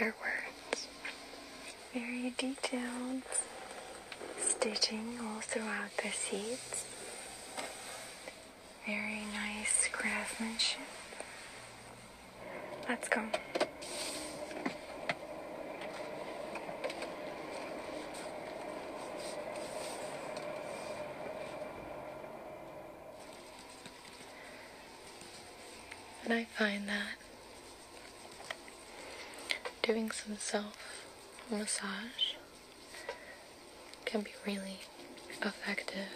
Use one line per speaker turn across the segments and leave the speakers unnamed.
bigger words. Very detailed stitching all throughout the seats. Very nice craftsmanship. Let's go. And I find that doing some self massage can be really effective.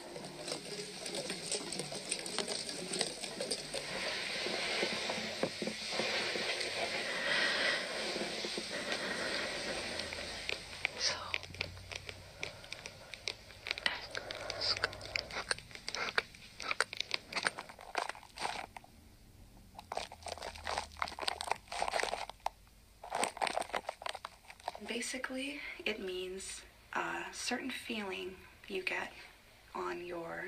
Basically, it means a certain feeling you get on your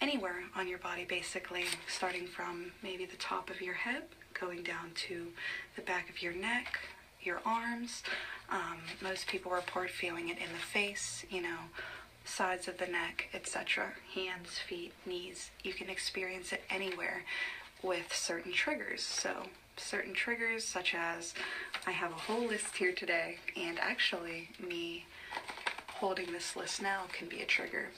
anywhere on your body basically starting from maybe the top of your head going down to the back of your neck your arms. Um, most people report feeling it in the face you know sides of the neck etc hands feet knees. You can experience it anywhere with certain triggers. So certain triggers such as i have a whole list here today and actually me holding this list now can be a trigger